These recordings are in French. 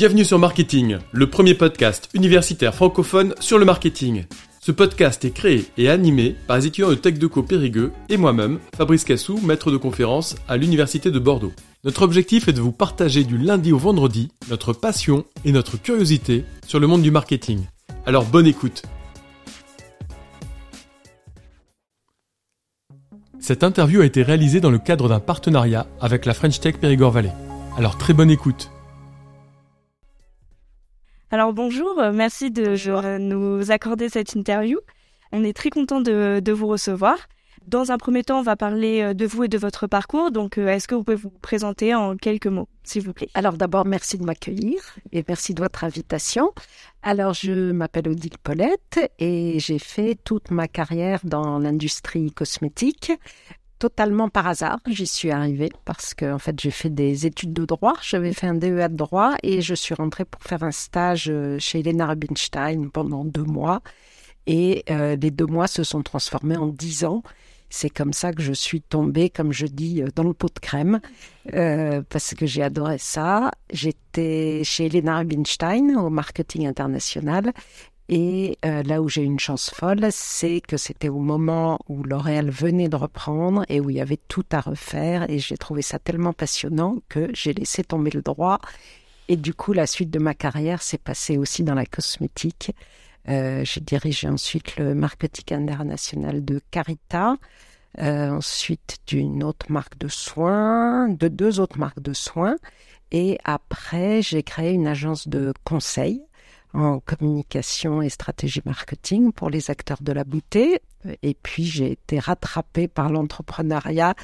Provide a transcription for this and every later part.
Bienvenue sur Marketing, le premier podcast universitaire francophone sur le marketing. Ce podcast est créé et animé par les étudiants de TechDeco Périgueux et moi-même, Fabrice Cassou, maître de conférence à l'Université de Bordeaux. Notre objectif est de vous partager du lundi au vendredi notre passion et notre curiosité sur le monde du marketing. Alors bonne écoute Cette interview a été réalisée dans le cadre d'un partenariat avec la French Tech Périgord Valley. Alors très bonne écoute alors bonjour, euh, merci de euh, nous accorder cette interview. On est très content de, vous recevoir. Dans un premier temps, on va parler euh, de vous et de votre parcours. Donc, est-ce que vous pouvez vous présenter en quelques mots, s'il vous plaît? Alors d'abord, merci de m'accueillir et merci de votre invitation. Alors, je m'appelle Odile Paulette et j'ai fait toute ma carrière dans l'industrie cosmétique totalement par hasard. J'y suis arrivée parce que en fait j'ai fait des études de droit. J'avais fait un DEA de droit et je suis rentrée pour faire un stage euh, chez Elena Rubinstein pendant deux mois. Et euh, les deux mois se sont transformés en dix ans. C'est comme ça que je suis tombée, comme je dis, euh, dans le pot de crème, parce que j'ai adoré ça. J'étais chez Elena Rubinstein au marketing international et euh, là où j'ai une chance folle, c'est que c'était au moment où L'Oréal venait de reprendre et où il y avait tout à refaire. Et j'ai trouvé ça tellement passionnant que j'ai laissé tomber le droit. Et du coup, la suite de ma carrière s'est passée aussi dans la cosmétique. Euh, j'ai dirigé ensuite le marketing international de Carita, euh, ensuite d'une autre marque de soins, de deux autres marques de soins. Et après, j'ai créé une agence de conseil en communication et stratégie marketing pour les acteurs de la beauté. Et puis j'ai été rattrapée par l'entrepreneuriat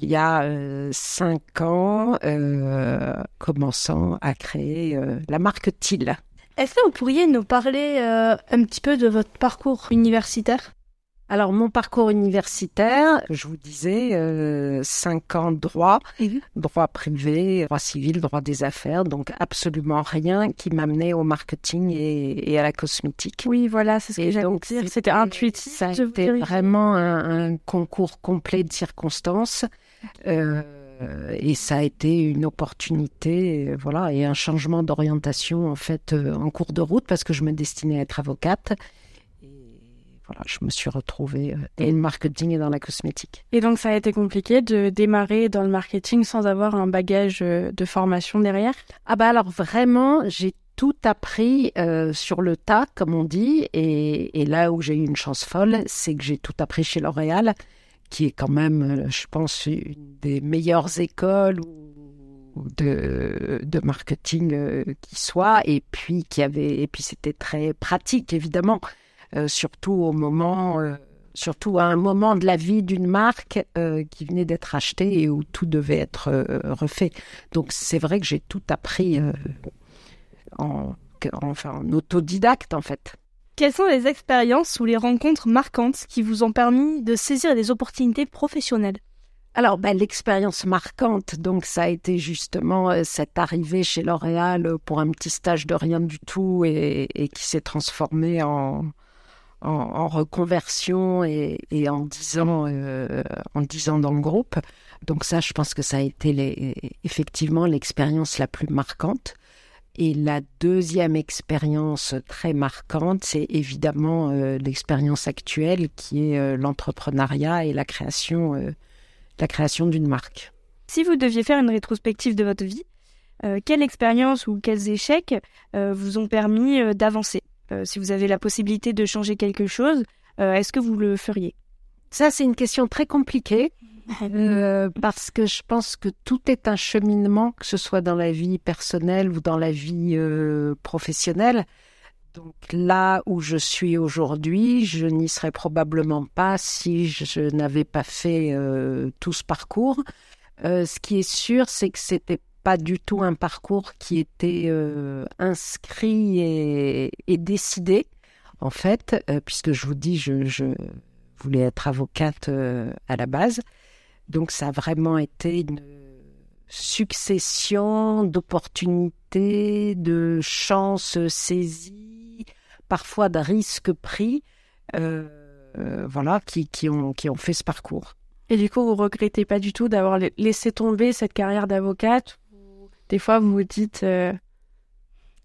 il y a euh, cinq ans, euh, commençant à créer euh, la marque TIL. Est-ce que vous pourriez nous parler un petit peu de votre parcours universitaire? Alors, mon parcours universitaire, je vous disais, euh, cinq ans de droit, droit privé, droit civil, droit des affaires, donc absolument rien qui m'amenait au marketing et, à la cosmétique. Oui, voilà, c'est ce que j'allais dire. C'était intuitif. Ça a été vraiment un, concours complet de circonstances. Euh, et ça a été une opportunité, voilà, et un changement d'orientation en fait euh, en cours de route parce que je me destinais à être avocate je me suis retrouvée dans le marketing et dans la cosmétique. Et donc, ça a été compliqué de démarrer dans le marketing sans avoir un bagage euh, de formation derrière? Ah bah alors vraiment, j'ai tout appris euh, sur le tas, comme on dit, et, là où j'ai eu une chance folle, c'est que j'ai tout appris chez L'Oréal, qui est quand même, euh, je pense, une des meilleures écoles de, de marketing qui soit, et puis qui avait, et puis c'était très pratique évidemment. Euh, surtout au moment, euh, surtout à un moment de la vie d'une marque euh, qui venait d'être achetée et où tout devait être refait. Donc c'est vrai que j'ai tout appris en, enfin, en autodidacte en fait. Quelles sont les expériences ou les rencontres marquantes qui vous ont permis de saisir des opportunités professionnelles? Alors, ben, l'expérience marquante, donc, ça a été justement cette arrivée chez L'Oréal pour un petit stage de rien du tout et qui s'est transformé en, en, reconversion et, en dix ans euh, en dix ans dans le groupe. Donc ça, je pense que ça a été effectivement l'expérience la plus marquante. Et la deuxième expérience très marquante, c'est évidemment euh, l'expérience actuelle qui est euh, l'entrepreneuriat et la création, la création d'une marque. Si vous deviez faire une rétrospective de votre vie, quelle expérience ou quels échecs vous ont permis d'avancer? Si vous avez la possibilité de changer quelque chose, euh, est-ce que vous le feriez? Ça, c'est une question très compliquée. Euh, parce que je pense que tout est un cheminement, que ce soit dans la vie personnelle ou dans la vie professionnelle. Donc là où je suis aujourd'hui, je n'y serais probablement pas si je, n'avais pas fait tout ce parcours. ce qui est sûr, c'est que c'était pas du tout un parcours qui était euh, inscrit et, décidé, en fait, euh, puisque je vous dis, je, voulais être avocate euh, à la base. Donc ça a vraiment été une succession d'opportunités, de chances saisies, parfois de risques pris, voilà, qui, ont, qui ont fait ce parcours. Et du coup, vous regrettez pas du tout d'avoir laissé tomber cette carrière d'avocate? Des fois, vous vous dites, euh,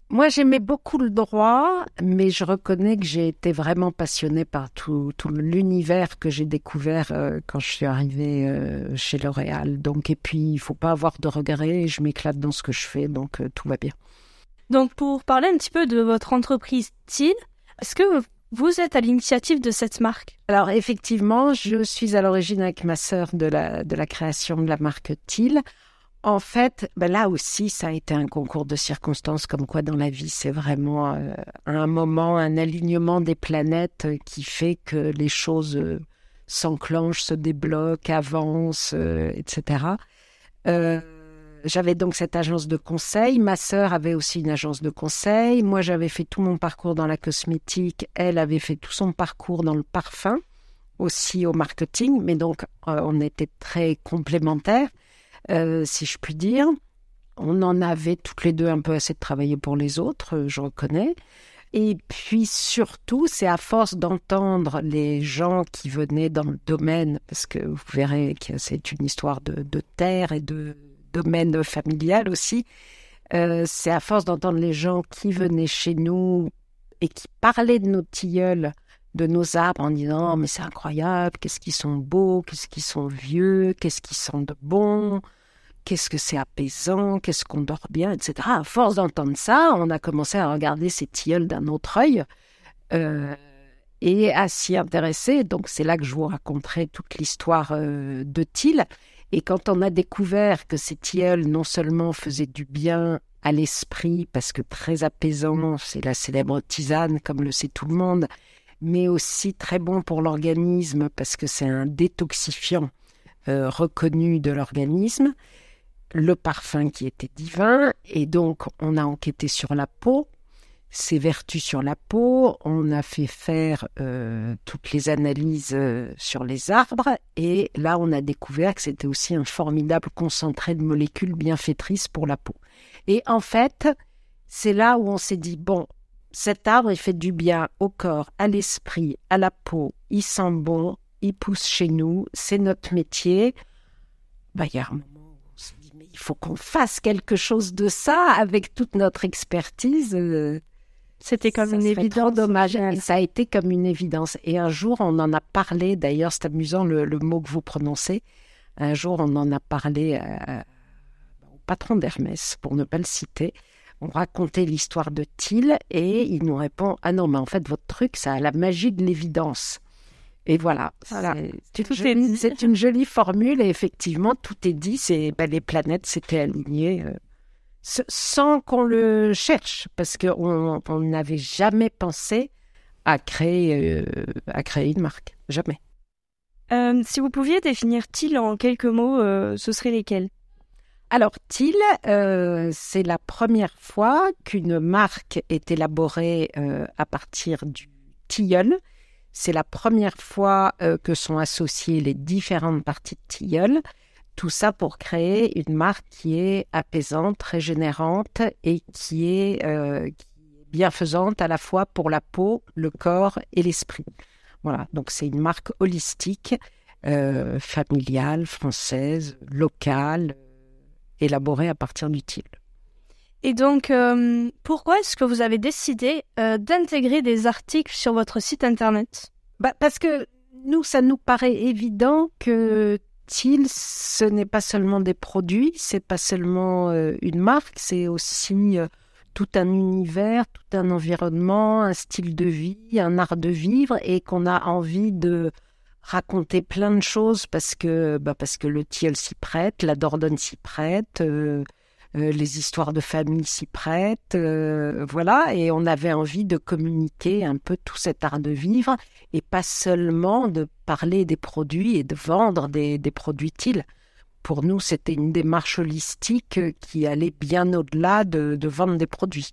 moi, j'aimais beaucoup le droit, mais je reconnais que j'ai été vraiment passionnée par tout, tout l'univers que j'ai découvert euh, quand je suis arrivée euh, chez L'Oréal. Donc, et puis, il faut pas avoir de regrets. Je m'éclate dans ce que je fais, donc tout va bien. Donc, pour parler un petit peu de votre entreprise TIL, est-ce que vous êtes à l'initiative de cette marque? Alors, effectivement, je suis à l'origine avec ma sœur de la, de la création de la marque TIL. En fait, ben là aussi, ça a été un concours de circonstances, comme quoi dans la vie, c'est vraiment euh, un moment, un alignement des planètes euh, qui fait que les choses euh, s'enclenchent, se débloquent, avancent, etc. j'avais donc cette agence de conseil. Ma sœur avait aussi une agence de conseil. Moi, j'avais fait tout mon parcours dans la cosmétique. Elle avait fait tout son parcours dans le parfum, aussi au marketing. Mais donc, on était très complémentaires. Euh, si je puis dire. On en avait toutes les deux un peu assez de travailler pour les autres, euh, je reconnais. Et puis surtout, c'est à force d'entendre les gens qui venaient dans le domaine, parce que vous verrez que c'est une histoire de, terre et de domaine familial aussi, euh, c'est à force d'entendre les gens qui venaient chez nous et qui parlaient de nos tilleuls, de nos arbres, en disant oh, mais c'est incroyable, qu'est-ce qu'ils sont beaux, qu'est-ce qu'ils sont vieux, qu'est-ce qu'ils sont de bons, qu'est-ce que c'est apaisant, qu'est-ce qu'on dort bien, etc. À force d'entendre ça, on a commencé à regarder ces tilleuls d'un autre œil euh, et à s'y intéresser. Donc c'est là que je vous raconterai toute l'histoire euh, de Thiel. Et quand on a découvert que ces tilleuls non seulement faisaient du bien à l'esprit, parce que très apaisant, c'est la célèbre tisane, comme le sait tout le monde, mais aussi très bon pour l'organisme, parce que c'est un détoxifiant euh, reconnu de l'organisme, le parfum qui était divin, et donc on a enquêté sur la peau, ses vertus sur la peau, on a fait faire euh, toutes les analyses euh, sur les arbres, et là on a découvert que c'était aussi un formidable concentré de molécules bienfaitrices pour la peau. Et en fait, c'est là où on s'est dit, bon, cet arbre, il fait du bien au corps, à l'esprit, à la peau, il sent bon, il pousse chez nous, c'est notre métier. Bah, il faut qu'on fasse quelque chose de ça avec toute notre expertise. Euh, C'était comme une évidence. dommage. ça a été comme une évidence. Et un jour, on en a parlé. D'ailleurs, c'est amusant le, mot que vous prononcez. Un jour, on en a parlé euh, au patron d'Hermès, pour ne pas le citer. On racontait l'histoire de Thiel et il nous répond Ah non, mais en fait, votre truc, ça a la magie de l'évidence. Et voilà, c'est une jolie formule et effectivement, tout est dit. C'est ben, les planètes s'étaient alignées euh, sans qu'on le cherche, parce qu'on n'avait jamais pensé à créer, euh, à créer une marque, jamais. Euh, si vous pouviez définir TIL en quelques mots, ce seraient lesquels? Alors, TIL, c'est la première fois qu'une marque est élaborée à partir du tilleul, c'est la première fois euh, que sont associées les différentes parties de tilleul. Tout ça pour créer une marque qui est apaisante, régénérante et qui est, euh, bienfaisante à la fois pour la peau, le corps et l'esprit. Voilà, donc c'est une marque holistique, euh, familiale, française, locale, élaborée à partir du tilleul. Et donc, euh, pourquoi est-ce que vous avez décidé euh, d'intégrer des articles sur votre site internet? Bah, Parce que nous, ça nous paraît évident que TIL, ce n'est pas seulement des produits, c'est pas seulement euh, une marque, c'est aussi tout un univers, tout un environnement, un style de vie, un art de vivre, et qu'on a envie de raconter plein de choses parce que, bah, parce que le TIL s'y prête, la Dordogne s'y prête. Euh, les histoires de famille s'y prêtent, euh, voilà, et on avait envie de communiquer un peu tout cet art de vivre et pas seulement de parler des produits et de vendre des, produits TIL. Pour nous, c'était une démarche holistique qui allait bien au-delà de, vendre des produits.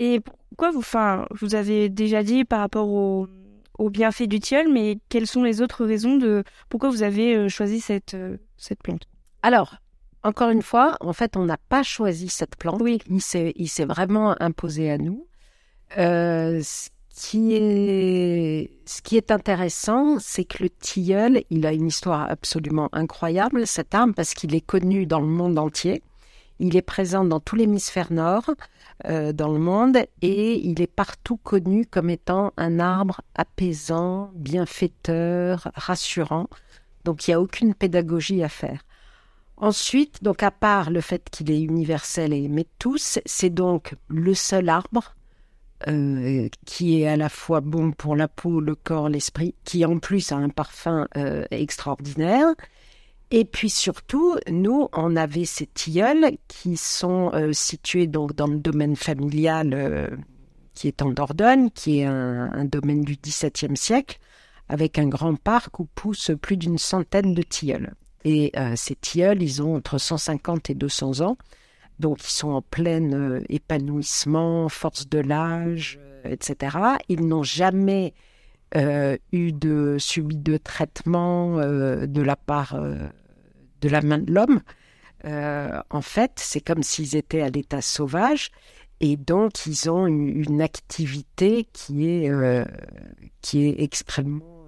Et pourquoi vous, enfin, vous avez déjà dit par rapport au, au bienfait du tilleul, mais quelles sont les autres raisons de pourquoi vous avez euh, choisi cette, cette plante? Alors, encore une fois, en fait, on n'a pas choisi cette plante. Oui. Il s'est vraiment imposé à nous. Euh, ce, qui est, ce qui est intéressant, c'est que le tilleul, il a une histoire absolument incroyable, cet arbre, parce qu'il est connu dans le monde entier. Il est présent dans tout l'hémisphère nord, euh, dans le monde, et il est partout connu comme étant un arbre apaisant, bienfaiteur, rassurant. Donc il n'y a aucune pédagogie à faire. Ensuite, donc à part le fait qu'il est universel et aimé de tous, c'est donc le seul arbre euh, qui est à la fois bon pour la peau, le corps, l'esprit, qui en plus a un parfum euh, extraordinaire. Et puis surtout, nous, on avait ces tilleuls qui sont euh, situés donc dans le domaine familial qui est en Dordogne, qui est un, un domaine du XVIIe siècle, avec un grand parc où poussent plus d'une centaine de tilleuls. Et euh, ces tilleuls, ils ont entre 150 et 200 ans. Donc, ils sont en plein euh, épanouissement, force de l'âge, euh, etc. Ils n'ont jamais eu de subi de traitement de la part de la main de l'homme. en fait, c'est comme s'ils étaient à l'état sauvage. Et donc, ils ont une, activité qui est, qui est extrêmement,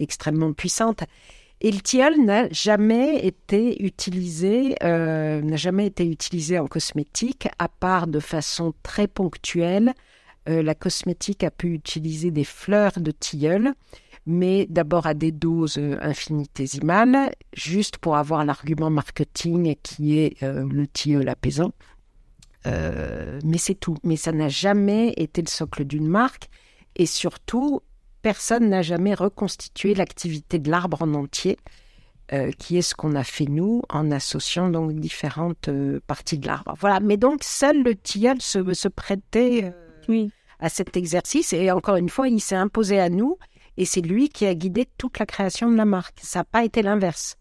extrêmement puissante. Et le tilleul n'a jamais été utilisé, euh, n'a jamais été utilisé en cosmétique, à part de façon très ponctuelle. Euh, la cosmétique a pu utiliser des fleurs de tilleul, mais d'abord à des doses infinitésimales, juste pour avoir l'argument marketing qui est euh, le tilleul apaisant. mais c'est tout. Mais ça n'a jamais été le socle d'une marque. Et surtout, personne n'a jamais reconstitué l'activité de l'arbre en entier, euh, qui est ce qu'on a fait nous en associant donc différentes euh, parties de l'arbre. Voilà, mais donc seul le tilleul se, se prêtait euh, oui. à cet exercice et encore une fois, il s'est imposé à nous et c'est lui qui a guidé toute la création de la marque. Ça n'a pas été l'inverse.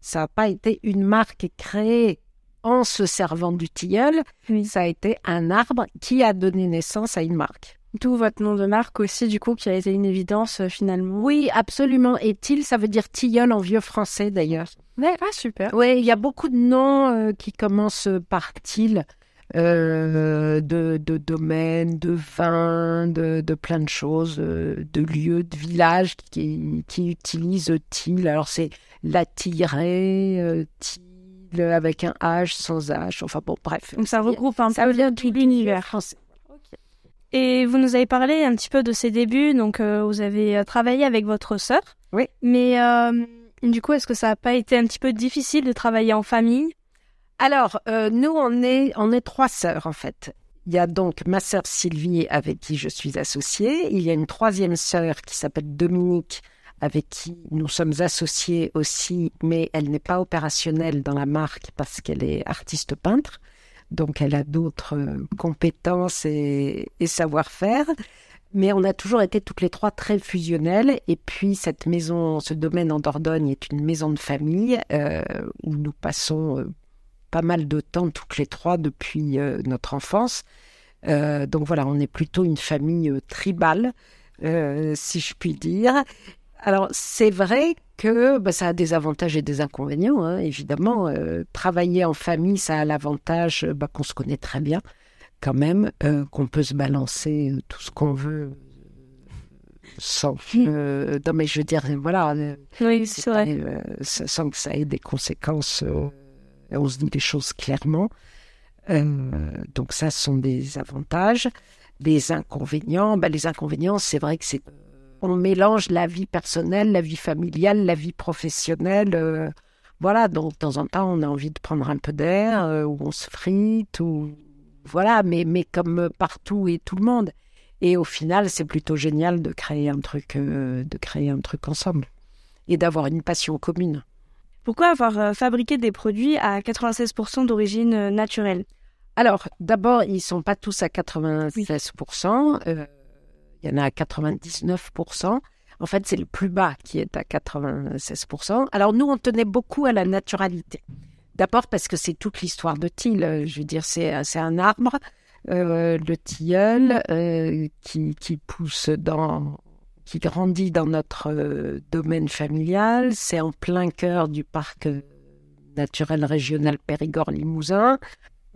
Ça n'a pas été une marque créée en se servant du tilleul, ça a été un arbre qui a donné naissance à une marque. D'où votre nom de marque aussi, du coup, qui a été une évidence euh, finalement. Oui, absolument. Et til, ça veut dire tilleul en vieux français d'ailleurs. Ouais, ah, super. Oui, il y a beaucoup de noms euh, qui commencent par til, euh, de, de domaines, de vins, de, de, plein de choses, de lieux, de villages qui, qui utilisent til. Alors c'est la tirée, til avec un H sans H. Enfin bon, bref. Donc ça regroupe un ça peu tout l'univers français. Et vous nous avez parlé un petit peu de ses débuts, donc euh, vous avez euh, travaillé avec votre sœur. Oui. Mais euh, du coup, est-ce que ça n'a pas été un petit peu difficile de travailler en famille? Alors, nous, on est, on est trois sœurs en fait. Il y a donc ma sœur Sylvie avec qui je suis associée. Il y a une troisième sœur qui s'appelle Dominique avec qui nous sommes associés aussi, mais elle n'est pas opérationnelle dans la marque parce qu'elle est artiste peintre donc elle a d'autres euh, compétences et, savoir-faire. Mais on a toujours été toutes les trois très fusionnelles. Et puis cette maison, ce domaine en Dordogne est une maison de famille euh, où nous passons euh, pas mal de temps toutes les trois depuis notre enfance. donc voilà, on est plutôt une famille tribale, si je puis dire. Alors c'est vrai que bah, ça a des avantages et des inconvénients, hein, évidemment. Euh, travailler en famille, ça a l'avantage bah, qu'on se connaît très bien, quand même, euh, qu'on peut se balancer euh, tout ce qu'on veut sans. non, mais je veux dire, voilà. Oui, c'est vrai. sans que ça ait des conséquences. on se dit les choses clairement. donc, ça, ce sont des avantages. Les inconvénients, bah, les inconvénients, c'est vrai que c'est on mélange la vie personnelle, la vie familiale, la vie professionnelle. Euh, voilà, donc de temps en temps, on a envie de prendre un peu d'air, euh, ou on se frite, ou voilà, mais, mais comme partout et tout le monde. Et au final, c'est plutôt génial de créer un truc, euh, de créer un truc ensemble et d'avoir une passion commune. Pourquoi avoir fabriqué des produits à 96% d'origine naturelle? Alors, d'abord, ils sont pas tous à 96%. Il y en a à 99%. En fait, c'est le plus bas qui est à 96%. Alors nous, on tenait beaucoup à la naturalité. D'abord parce que c'est toute l'histoire de Thiel. Je veux dire, c'est un arbre, euh, le tilleul, euh, qui, qui pousse dans, qui grandit dans notre euh, domaine familial. C'est en plein cœur du parc naturel régional Périgord-Limousin.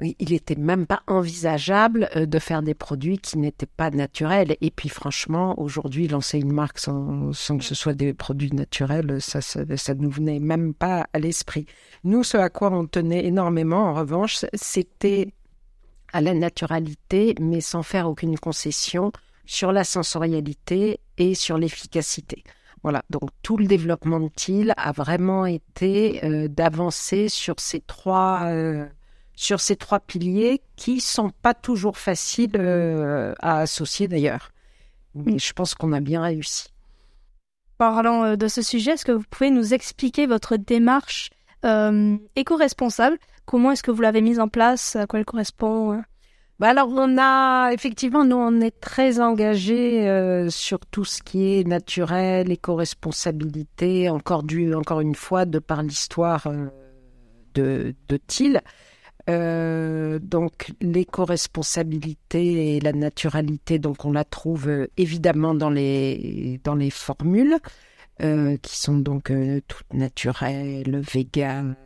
Il n'était même pas envisageable euh, de faire des produits qui n'étaient pas naturels. Et puis franchement, aujourd'hui, lancer une marque sans, que ce soit des produits naturels, ça, ça, ne nous venait même pas à l'esprit. Nous, ce à quoi on tenait énormément, en revanche, c'était à la naturalité, mais sans faire aucune concession sur la sensorialité et sur l'efficacité. Voilà, donc tout le développement de TIL a vraiment été euh, d'avancer sur ces trois euh, sur ces trois piliers qui sont pas toujours faciles euh, à associer d'ailleurs. Mais je pense qu'on a bien réussi. Parlant euh, de ce sujet, est-ce que vous pouvez nous expliquer votre démarche euh, éco-responsable? Comment est-ce que vous l'avez mise en place? À quoi elle correspond bah alors on a effectivement nous on est très engagés sur tout ce qui est naturel, éco-responsabilité, encore une fois de par l'histoire de de TIL. Euh, donc l'éco-responsabilité et la naturalité, donc on la trouve euh, évidemment dans les dans les formules euh, qui sont donc toutes naturelles, véganes,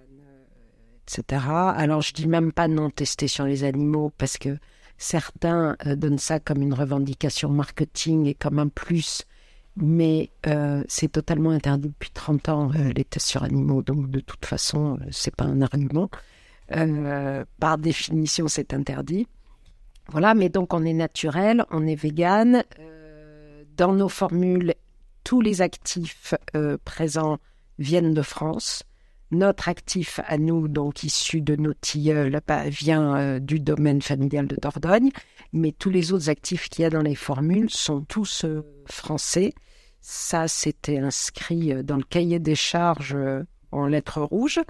etc. Alors je dis même pas non testées sur les animaux parce que certains donnent ça comme une revendication marketing et comme un plus, mais c'est totalement interdit depuis 30 ans les tests sur animaux, donc de toute façon c'est pas un argument. Euh, par définition, c'est interdit. Voilà, mais donc on est naturel, on est vegan. Euh, dans nos formules, tous les actifs euh, présents viennent de France. Notre actif à nous, donc issu de nos tilleuls, bah, vient du domaine familial de Dordogne, mais tous les autres actifs qu'il y a dans les formules sont tous français. Ça, c'était inscrit dans le cahier des charges en lettres rouges.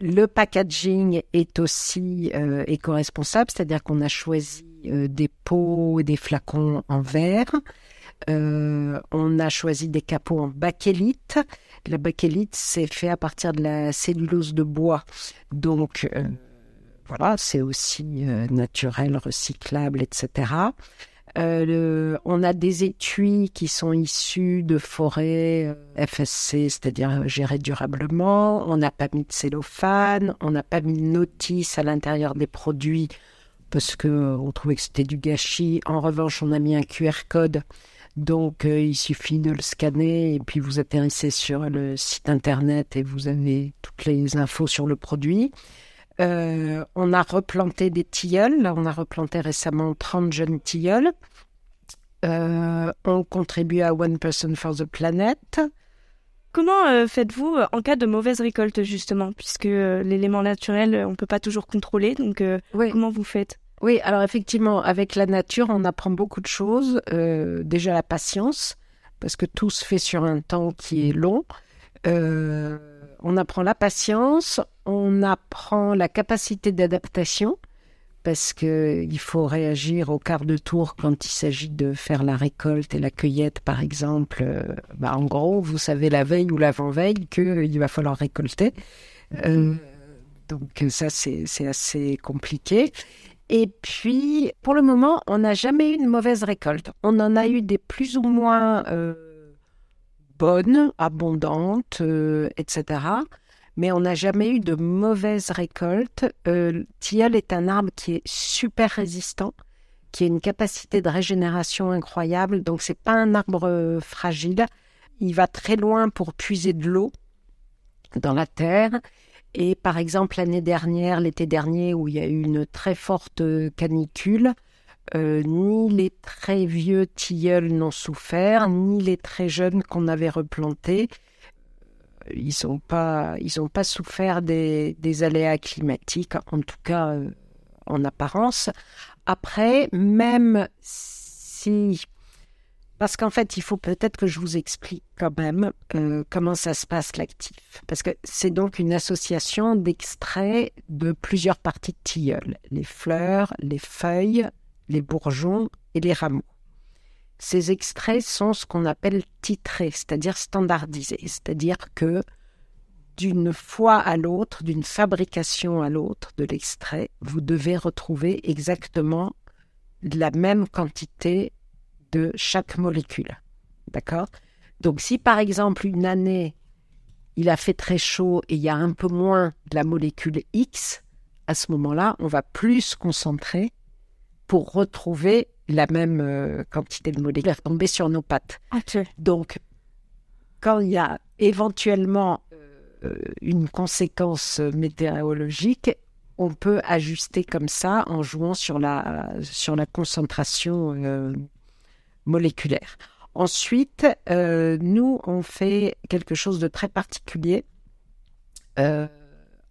Le packaging est aussi euh, éco-responsable, c'est-à-dire qu'on a choisi euh, des pots et des flacons en verre. Euh, on a choisi des capots en bakélite. La bakélite, c'est fait à partir de la cellulose de bois. Donc, voilà, c'est aussi naturel, recyclable, etc. Euh, on a des étuis qui sont issus de forêts euh, FSC, c'est-à-dire gérées durablement. On n'a pas mis de cellophane, on n'a pas mis de notice à l'intérieur des produits parce que euh, on trouvait que c'était du gâchis. En revanche, on a mis un QR code. Donc, il suffit de le scanner et puis vous atterrissez sur le site internet et vous avez toutes les infos sur le produit. Euh, on a replanté des tilleuls. on a replanté récemment 30 jeunes tilleuls. Euh, on contribue à One Person for the Planet. Comment euh, faites-vous en cas de mauvaise récolte, justement, puisque l'élément naturel, on ne peut pas toujours contrôler, donc comment vous faites? Oui, alors effectivement, avec la nature, on apprend beaucoup de choses. déjà la patience, parce que tout se fait sur un temps qui est long. On apprend la patience, on apprend la capacité d'adaptation parce qu'il faut réagir au quart de tour quand il s'agit de faire la récolte et la cueillette, par exemple. Euh, bah, en gros, vous savez la veille ou l'avant-veille qu'il va falloir récolter. Euh, donc ça, c'est assez compliqué. Et puis, pour le moment, on n'a jamais eu une mauvaise récolte. On en a eu des plus ou moins euh, bonnes, abondantes, etc mais on n'a jamais eu de mauvaise récolte. Euh, tilleul est un arbre qui est super résistant, qui a une capacité de régénération incroyable, donc c'est pas un arbre euh, fragile. Il va très loin pour puiser de l'eau dans la terre. Et par exemple, l'année dernière, l'été dernier, où il y a eu une très forte canicule, euh, ni les très vieux tilleuls n'ont souffert, ni les très jeunes qu'on avait replantés. Ils n'ont pas, pas souffert des, des, aléas climatiques, en tout cas euh, en apparence. Après, même si, parce qu'en fait, il faut peut-être que je vous explique quand même euh, comment ça se passe l'actif, parce que c'est donc une association d'extraits de plusieurs parties de tilleul, les fleurs, les feuilles, les bourgeons et les rameaux. Ces extraits sont ce qu'on appelle titrés, c'est-à-dire standardisés, c'est-à-dire que d'une fois à l'autre, d'une fabrication à l'autre de l'extrait, vous devez retrouver exactement la même quantité de chaque molécule. D'accord? Donc si par exemple une année, il a fait très chaud et il y a un peu moins de la molécule X, à ce moment-là, on va plus concentrer pour retrouver la même euh, quantité de molécules tomber sur nos pattes. Donc, quand il y a éventuellement euh, une conséquence météorologique, on peut ajuster comme ça en jouant sur la, sur la concentration euh, moléculaire. Ensuite, nous, on fait quelque chose de très particulier.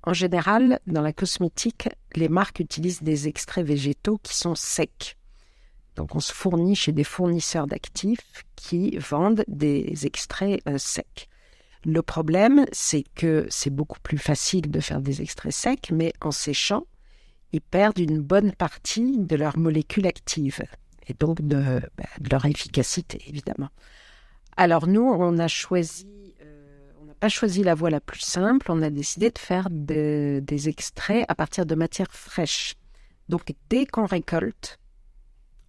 En général, dans la cosmétique, les marques utilisent des extraits végétaux qui sont secs. Donc on se fournit chez des fournisseurs d'actifs qui vendent des extraits euh, secs. Le problème, c'est que c'est beaucoup plus facile de faire des extraits secs, mais en séchant, ils perdent une bonne partie de leurs molécules actives et donc de, bah, leur efficacité, évidemment. Alors nous, on a choisi, pas choisi la voie la plus simple, on a décidé de faire des extraits à partir de matières fraîches. Donc dès qu'on récolte,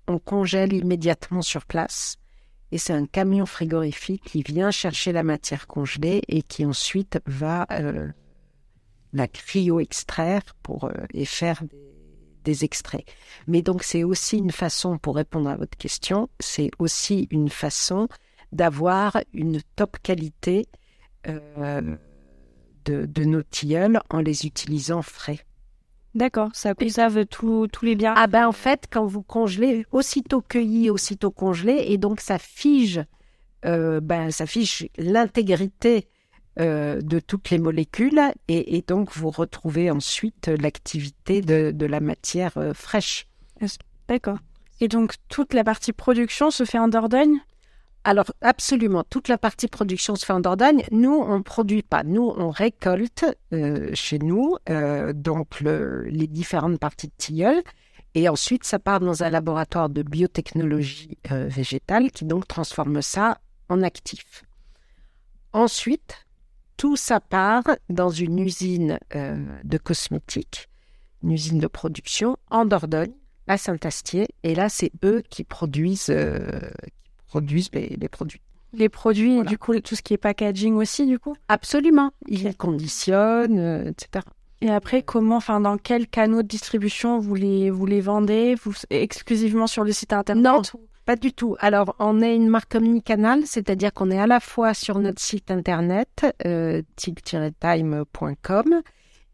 on congèle immédiatement sur place. Et c'est un camion frigorifique qui vient chercher la matière congelée et qui ensuite va euh, la cryo-extraire pour, euh, et faire des, extraits. Mais donc c'est aussi une façon, pour répondre à votre question, c'est aussi une façon d'avoir une top qualité euh, de, de nos tilleuls en les utilisant frais. D'accord, ça conserve tous les biens. Ah ben en fait, quand vous congelez, aussitôt cueilli, aussitôt congelé, et donc ça fige, euh, ben ça fige l'intégrité euh, de toutes les molécules, et, donc vous retrouvez ensuite l'activité de, la matière fraîche. D'accord. Et donc toute la partie production se fait en Dordogne? Alors, absolument, toute la partie production se fait en Dordogne. Nous, on ne produit pas. Nous, on récolte euh, chez nous euh, donc les différentes parties de tilleul. Et ensuite, ça part dans un laboratoire de biotechnologie euh, végétale qui donc transforme ça en actif. Ensuite, tout ça part dans une usine de cosmétiques, une usine de production en Dordogne, à Saint-Astier. Et là, c'est eux qui produisent, produisent les, produits. Les produits, du coup, tout ce qui est packaging aussi, du coup Absolument. Ils conditionnent, euh, etc. Et après, comment, enfin, dans quel canaux de distribution vous les, vous les vendez? Vous, Exclusivement sur le site internet? Non, pas du tout. Alors, on est une marque omnicanal, c'est-à-dire qu'on est à la fois sur notre site internet, euh, timetime.com,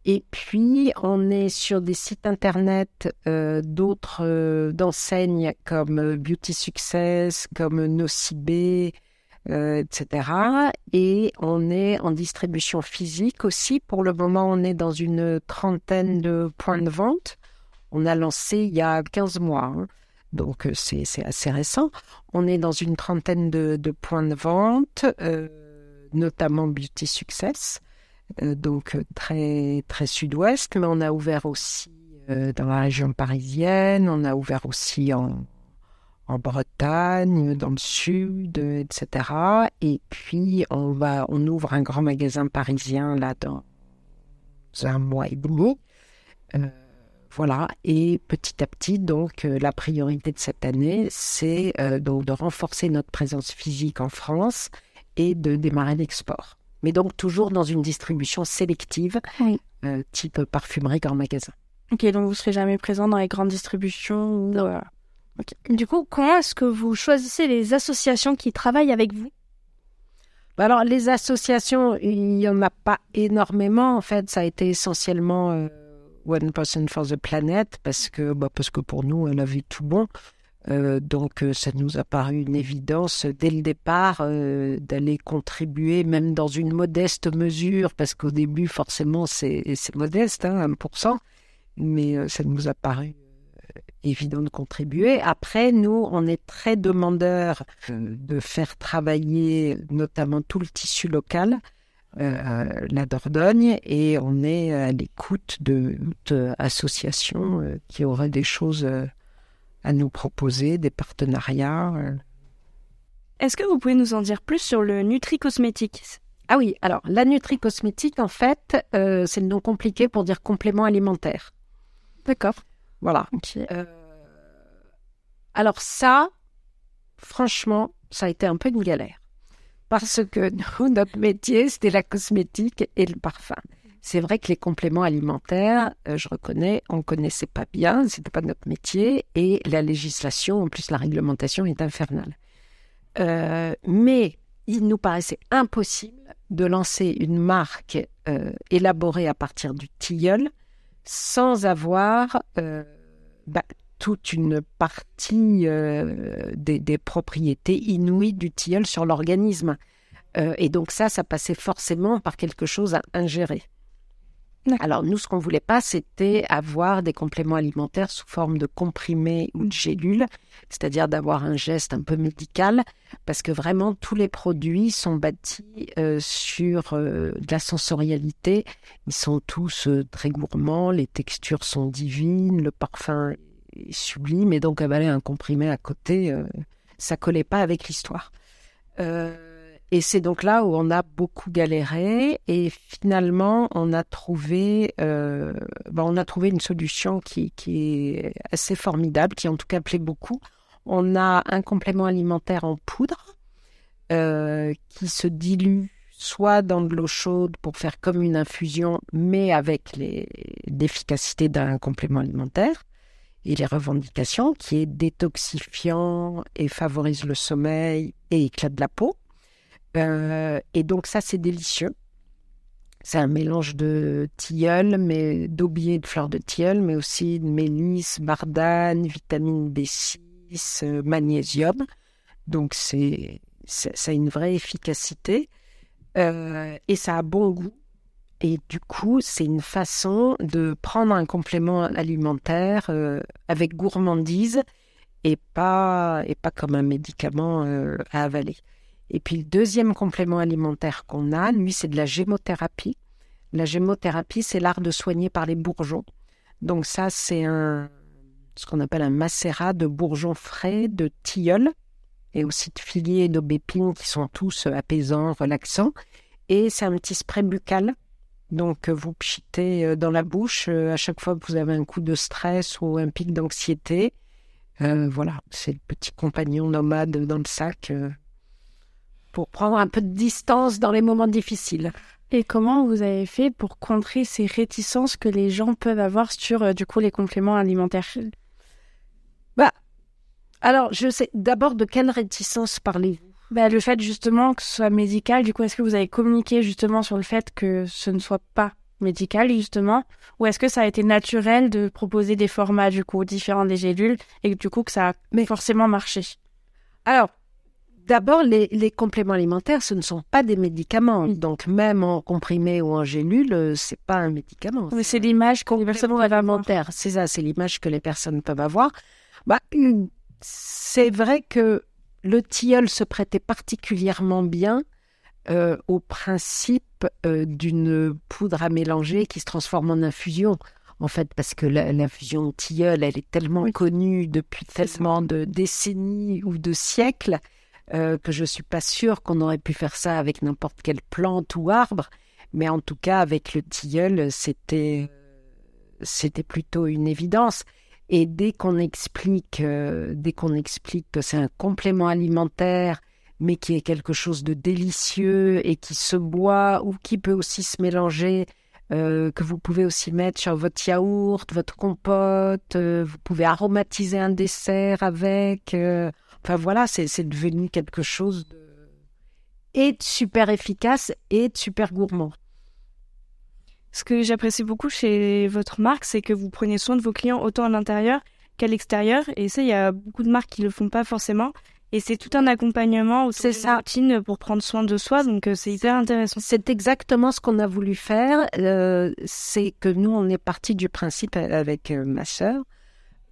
et puis, on est sur des sites internet euh, d'autres euh, d'enseignes comme euh, Beauty Success, comme Nocibé, etc. Et on est en distribution physique aussi. Pour le moment, on est dans une trentaine de points de vente. On a lancé il y a 15 mois. Hein. Donc, c'est assez récent. On est dans une trentaine de, de points de vente, notamment Beauty Success. Euh, donc euh, très très sud-ouest, mais on a ouvert aussi euh, dans la région parisienne, on a ouvert aussi en, Bretagne, dans le sud, etc. Et puis on va, on ouvre un grand magasin parisien là dans un mois et demi. voilà. Et petit à petit, donc la priorité de cette année, c'est donc de renforcer notre présence physique en France et de démarrer l'export mais donc toujours dans une distribution sélective, euh, type parfumerie grand magasin. Ok, donc vous serez jamais présent dans les grandes distributions Non. Du coup, comment est-ce que vous choisissez les associations qui travaillent avec vous? Bah alors, les associations, il n'y en a pas énormément. En fait, ça a été essentiellement euh, One Person for the Planet, parce que, bah, parce que pour nous, elle avait tout bon. Euh, donc euh, ça nous a paru une évidence dès le départ euh, d'aller contribuer, même dans une modeste mesure, parce qu'au début forcément c'est modeste, hein, 1%, mais ça nous a paru évident de contribuer. Après, nous, on est très demandeurs de faire travailler notamment tout le tissu local. la Dordogne et on est à l'écoute de toute association qui aurait des choses à nous proposer des partenariats. Euh. Est-ce que vous pouvez nous en dire plus sur le Nutri-Cosmétique Ah oui, alors la Nutri-Cosmétique, en fait, euh, c'est le nom compliqué pour dire complément alimentaire. D'accord. Voilà. Euh, alors ça, franchement, ça a été un peu une galère. Parce que nous, notre métier, c'était la cosmétique et le parfum. C'est vrai que les compléments alimentaires, euh, je reconnais, on connaissait pas bien, c'était pas notre métier, et la législation, en plus la réglementation est infernale. Euh, mais il nous paraissait impossible de lancer une marque euh, élaborée à partir du tilleul sans avoir bah, toute une partie des, des, propriétés inouïes du tilleul sur l'organisme. et donc ça, ça passait forcément par quelque chose à ingérer. Alors nous, ce qu'on voulait pas, c'était avoir des compléments alimentaires sous forme de comprimés ou de gélules, c'est-à-dire d'avoir un geste un peu médical, parce que vraiment tous les produits sont bâtis euh, sur euh, de la sensorialité. Ils sont tous euh, très gourmands, les textures sont divines, le parfum est sublime, et donc avaler un comprimé à côté, ça collait pas avec l'histoire. Et c'est donc là où on a beaucoup galéré et finalement on a trouvé, euh, ben, on a trouvé une solution qui, qui, est assez formidable, qui en tout cas plaît beaucoup. On a un complément alimentaire en poudre euh, qui se dilue soit dans de l'eau chaude pour faire comme une infusion, mais avec l'efficacité d'un complément alimentaire et les revendications, qui est détoxifiant et favorise le sommeil et éclate de la peau. Euh, et donc ça, c'est délicieux. C'est un mélange de tilleul, mais d'aubier de fleurs de tilleul, mais aussi de mélisse, bardane, vitamine B6, euh, magnésium. Donc c'est ça a une vraie efficacité euh, et ça a bon goût. Et du coup, c'est une façon de prendre un complément alimentaire avec gourmandise et pas et pas comme un médicament à avaler. Et puis le deuxième complément alimentaire qu'on a, lui, c'est de la gémothérapie. La gémothérapie, c'est l'art de soigner par les bourgeons. Donc ça, c'est un ce qu'on appelle un macérat de bourgeons frais, de tilleul, et aussi de filiers et d'aubépines qui sont tous apaisants, relaxants. Et c'est un petit spray buccal. Donc vous pchitez euh, dans la bouche euh, à chaque fois que vous avez un coup de stress ou un pic d'anxiété. Euh, voilà, c'est le petit compagnon nomade dans le sac pour prendre un peu de distance dans les moments difficiles. Et comment vous avez fait pour contrer ces réticences que les gens peuvent avoir sur euh, du coup les compléments alimentaires? Bah, alors je sais d'abord de quelle réticence parlez-vous? Bah, le fait justement que ce soit médical. Du coup, est-ce que vous avez communiqué justement sur le fait que ce ne soit pas médical justement, ou est-ce que ça a été naturel de proposer des formats du coup différents des gélules et du coup que ça a forcément marché? Alors D'abord, les, compléments alimentaires, ce ne sont pas des médicaments. Donc, même en comprimé ou en gélule, euh, c'est pas un médicament. Mais c'est l'image que les personnes avoir. C'est ça, c'est l'image que les personnes peuvent avoir. Bah, c'est vrai que le tilleul se prêtait particulièrement bien euh, au principe euh, d'une poudre à mélanger qui se transforme en infusion. En fait, parce que l'infusion tilleul, elle est tellement connue depuis tellement de décennies ou de siècles euh, que je suis pas sûre qu'on aurait pu faire ça avec n'importe quelle plante ou arbre, mais en tout cas avec le tilleul, c'était c'était plutôt une évidence. Et dès qu'on explique, euh, dès qu'on explique que c'est un complément alimentaire, mais qui est quelque chose de délicieux et qui se boit ou qui peut aussi se mélanger, euh, que vous pouvez aussi mettre sur votre yaourt, votre compote, vous pouvez aromatiser un dessert avec. Enfin voilà, c'est devenu quelque chose de et de super efficace et de super gourmand. Ce que j'apprécie beaucoup chez votre marque, c'est que vous prenez soin de vos clients autant à l'intérieur qu'à l'extérieur. Et ça, il y a beaucoup de marques qui le font pas forcément. Et c'est tout un accompagnement c'est ça routine pour prendre soin de soi, donc euh, c'est hyper intéressant. C'est exactement ce qu'on a voulu faire. Euh, c'est que nous, on est parti du principe avec euh, ma sœur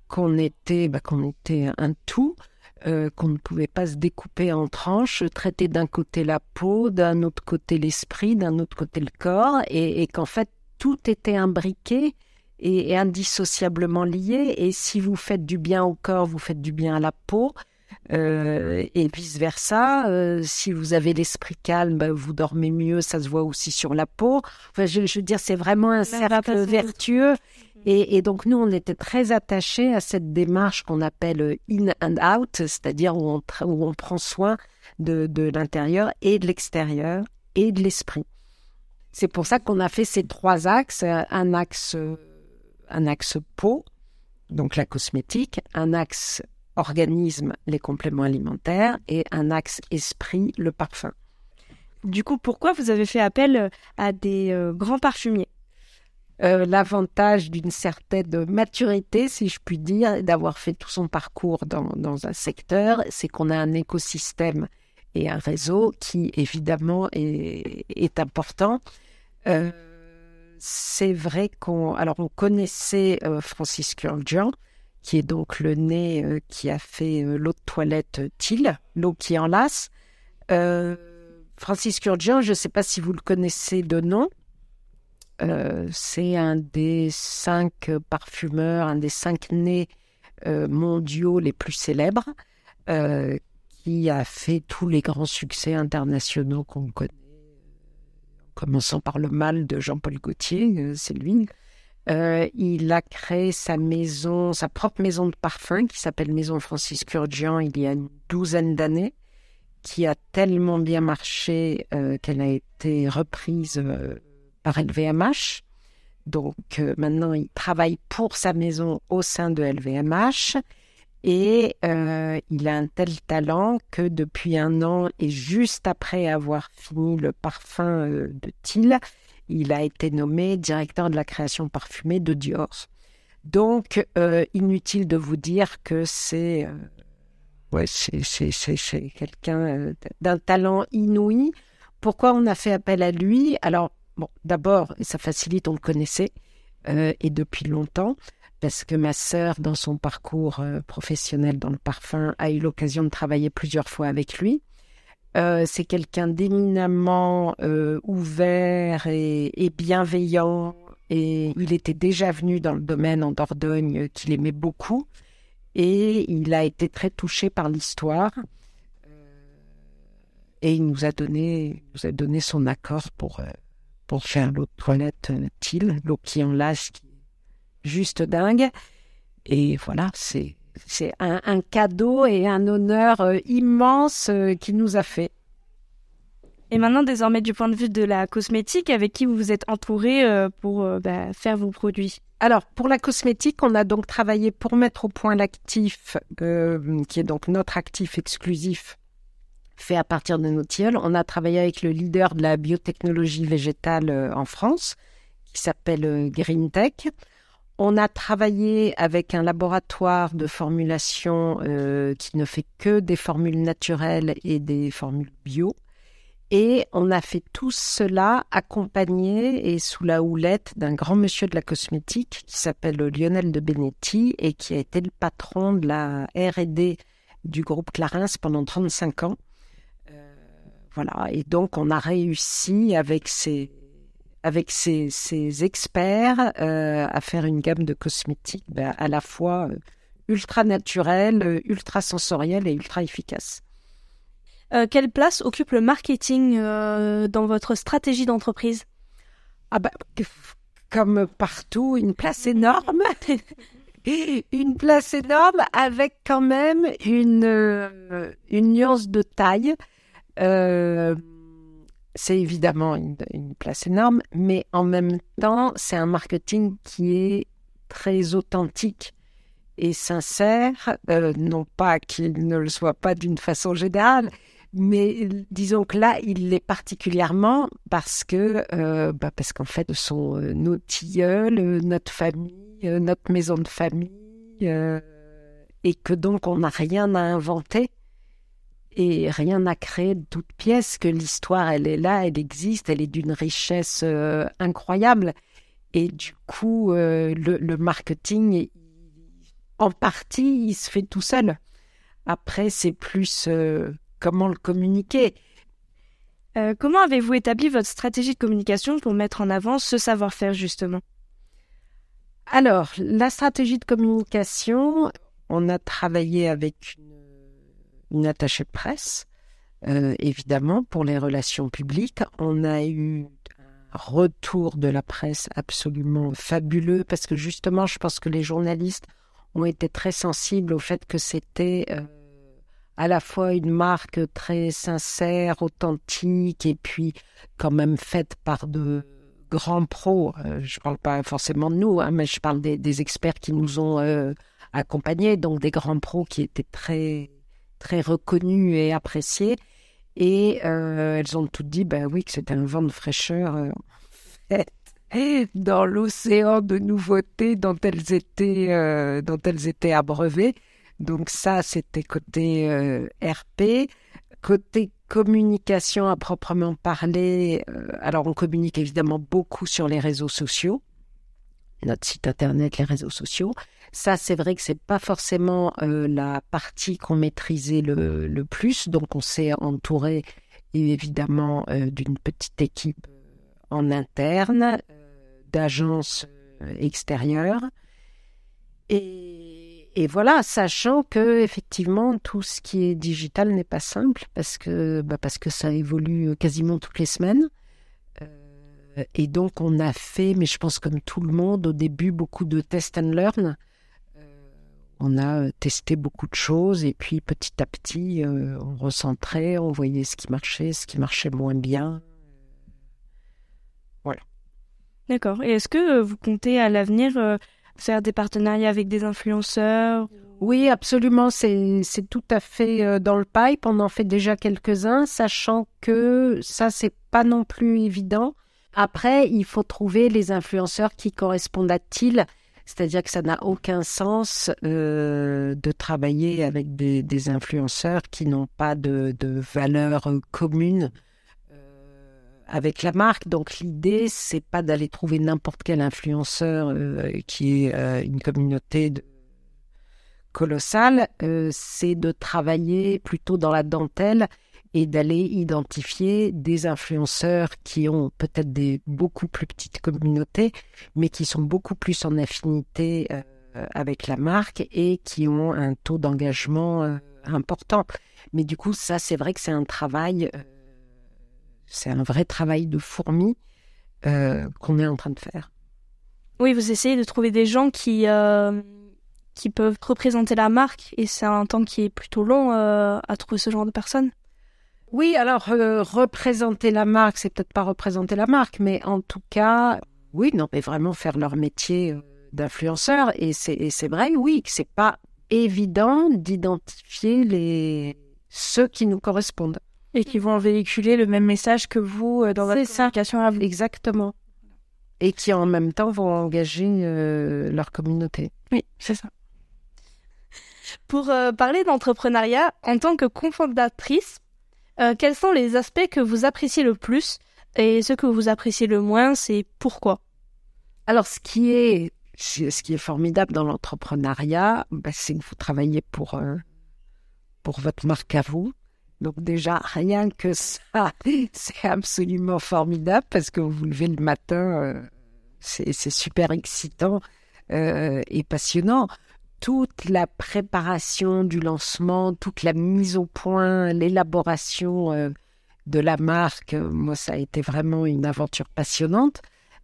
qu'on était, bah, qu'on était un tout. Euh, qu'on ne pouvait pas se découper en tranches, traiter d'un côté la peau, d'un autre côté l'esprit, d'un autre côté le corps, et, qu'en fait tout était imbriqué et, indissociablement lié. Et si vous faites du bien au corps, vous faites du bien à la peau. Euh, et vice versa, euh, si vous avez l'esprit calme, ben, vous dormez mieux, ça se voit aussi sur la peau. Enfin, je, je veux dire, c'est vraiment un cercle vertueux et, donc nous, on était très attachés à cette démarche qu'on appelle in and out, c'est-à-dire où on, où on prend soin de, de l'intérieur et de l'extérieur et de l'esprit. C'est pour ça qu'on a fait ces trois axes, un axe, un axe peau, donc la cosmétique, un axe organisme, les compléments alimentaires, et un axe esprit, le parfum. Du coup, pourquoi vous avez fait appel à des euh, grands parfumiers? Euh, L'avantage d'une certaine maturité, si je puis dire, d'avoir fait tout son parcours dans, dans un secteur, c'est qu'on a un écosystème et un réseau qui, évidemment, est, est important. Euh, c'est vrai qu'on alors on connaissait Francis Kurjan, qui est donc le nez euh, qui a fait euh, l'eau de toilette Thiel, l'eau qui enlace. Euh, Francis Kurjan, je ne sais pas si vous le connaissez de nom. C'est un des cinq parfumeurs, un des cinq nez mondiaux les plus célèbres, qui a fait tous les grands succès internationaux qu'on connaît, commençant par le mal de Jean-Paul Gaultier, c'est lui. Euh, il a créé sa maison, sa propre maison de parfum qui s'appelle Maison Francis Kurdian il y a une douzaine d'années, qui a tellement bien marché euh, qu'elle a été reprise euh, par LVMH. Donc maintenant, il travaille pour sa maison au sein de LVMH et il a un tel talent que depuis un an et juste après avoir fini le parfum de Thiel, il a été nommé directeur de la création parfumée de Dior. Donc, euh, inutile de vous dire que c'est euh, ouais, quelqu'un euh, d'un talent inouï. Pourquoi on a fait appel à lui? Alors, bon, d'abord, ça facilite, on le connaissait, et depuis longtemps, parce que ma sœur, dans son parcours professionnel dans le parfum, a eu l'occasion de travailler plusieurs fois avec lui. Euh, c'est quelqu'un d'éminemment euh, ouvert et, bienveillant. Et il était déjà venu dans le domaine en Dordogne qu'il aimait beaucoup. Et il a été très touché par l'histoire. Euh, et il nous a donné, nous a donné son accord pour, pour faire l'eau de toilette TIL, l'eau qui en lâche, juste dingue. Et voilà, c'est c'est un, cadeau et un honneur euh, immense euh, qu'il nous a fait. Et maintenant, désormais, du point de vue de la cosmétique, avec qui vous vous êtes entouré euh, pour bah, faire vos produits? Alors, pour la cosmétique, on a donc travaillé pour mettre au point l'actif, qui est donc notre actif exclusif fait à partir de nos tilleuls. On a travaillé avec le leader de la biotechnologie végétale en France, qui s'appelle GreenTech. On a travaillé avec un laboratoire de formulation euh, qui ne fait que des formules naturelles et des formules bio. Et on a fait tout cela accompagné et sous la houlette d'un grand monsieur de la cosmétique qui s'appelle Lionel de Benetti et qui a été le patron de la R&D du groupe Clarins pendant 35 ans. Voilà, et donc on a réussi avec ces avec ces, experts euh, à faire une gamme de cosmétiques ben, à la fois euh, ultra naturelle, euh, ultra sensorielle et ultra efficace. quelle place occupe le marketing dans votre stratégie d'entreprise? Ah ben, comme partout, une place énorme. une place énorme avec quand même une, une nuance de taille c'est évidemment une, place énorme, mais en même temps, c'est un marketing qui est très authentique et sincère, euh, non pas qu'il ne le soit pas d'une façon générale, mais disons que là, il l'est particulièrement parce que, euh, bah parce qu'en fait, ce sont euh, nos tilleuls, notre famille, notre maison de famille, et que donc on n'a rien à inventer et rien n'a créé de toute pièce, que l'histoire, elle est là, elle existe, elle est d'une richesse euh, incroyable. Et du coup, euh, le, marketing, en partie, il se fait tout seul. Après, c'est plus euh, comment le communiquer. comment avez-vous établi votre stratégie de communication pour mettre en avant ce savoir-faire, justement? Alors, la stratégie de communication, on a travaillé avec une une attachée de presse, euh, évidemment, pour les relations publiques. On a eu un retour de la presse absolument fabuleux parce que justement, je pense que les journalistes ont été très sensibles au fait que c'était euh, à la fois une marque très sincère, authentique, et puis quand même faite par de grands pros. Euh, je parle pas forcément de nous, hein, mais je parle des, experts qui nous ont accompagnés, donc des grands pros qui étaient très très reconnus et appréciés. Et euh, elles ont toutes dit, ben oui, que c'était un vent de fraîcheur dans l'océan de nouveautés dont elles étaient dont elles étaient abreuvées. Donc ça, c'était côté RP. Côté communication à proprement parler, euh, alors on communique évidemment beaucoup sur les réseaux sociaux, notre site internet, les réseaux sociaux. Ça, c'est vrai que c'est pas forcément euh, la partie qu'on maîtrisait le, plus, donc on s'est entouré évidemment euh, d'une petite équipe en interne, d'agences extérieures. Et voilà, sachant que effectivement tout ce qui est digital n'est pas simple parce que bah parce que ça évolue quasiment toutes les semaines. Euh, et donc on a fait, mais je pense comme tout le monde, au début beaucoup de test and learn. Euh, on a testé beaucoup de choses et puis petit à petit euh, on recentrait, on voyait ce qui marchait, ce qui marchait moins bien. Voilà. D'accord. Et est-ce que vous comptez à l'avenir faire des partenariats avec des influenceurs? Oui, absolument. C'est, tout à fait euh, dans le pipe. On en fait déjà quelques-uns, sachant que ça, c'est pas non plus évident. Après, il faut trouver les influenceurs qui correspondent à TIL. C'est-à-dire que ça n'a aucun sens euh, de travailler avec des, influenceurs qui n'ont pas de, valeur commune avec la marque. Donc l'idée, c'est pas d'aller trouver n'importe quel influenceur euh, qui est euh, une communauté colossale, euh, c'est de travailler plutôt dans la dentelle et d'aller identifier des influenceurs qui ont peut-être des beaucoup plus petites communautés, mais qui sont beaucoup plus en affinité avec la marque et qui ont un taux d'engagement important. Mais du coup, ça, c'est vrai que c'est un travail c'est un vrai travail de fourmi euh, qu'on est en train de faire. Oui, vous essayez de trouver des gens qui, euh, qui peuvent représenter la marque et c'est un temps qui est plutôt long euh, à trouver ce genre de personnes. Oui, alors représenter la marque, c'est peut-être pas représenter la marque, mais en tout cas, oui, non, mais vraiment faire leur métier d'influenceur. Et c'est vrai, oui, que c'est pas évident d'identifier les ceux qui nous correspondent. Et qui vont véhiculer le même message que vous euh, dans votre communication à vous. Exactement. Et qui en même temps vont engager euh, leur communauté. Oui, c'est ça. Pour euh, parler d'entrepreneuriat, en tant que cofondatrice, quels sont les aspects que vous appréciez le plus et ce que vous appréciez le moins, c'est pourquoi? Alors, ce qui est, ce qui est formidable dans l'entrepreneuriat, bah, c'est que vous travaillez pour, pour votre marque à vous, donc déjà, rien que ça, c'est absolument formidable parce que vous vous levez le matin, euh, c'est super excitant euh, et passionnant. Toute la préparation du lancement, toute la mise au point, l'élaboration euh, de la marque, moi, ça a été vraiment une aventure passionnante.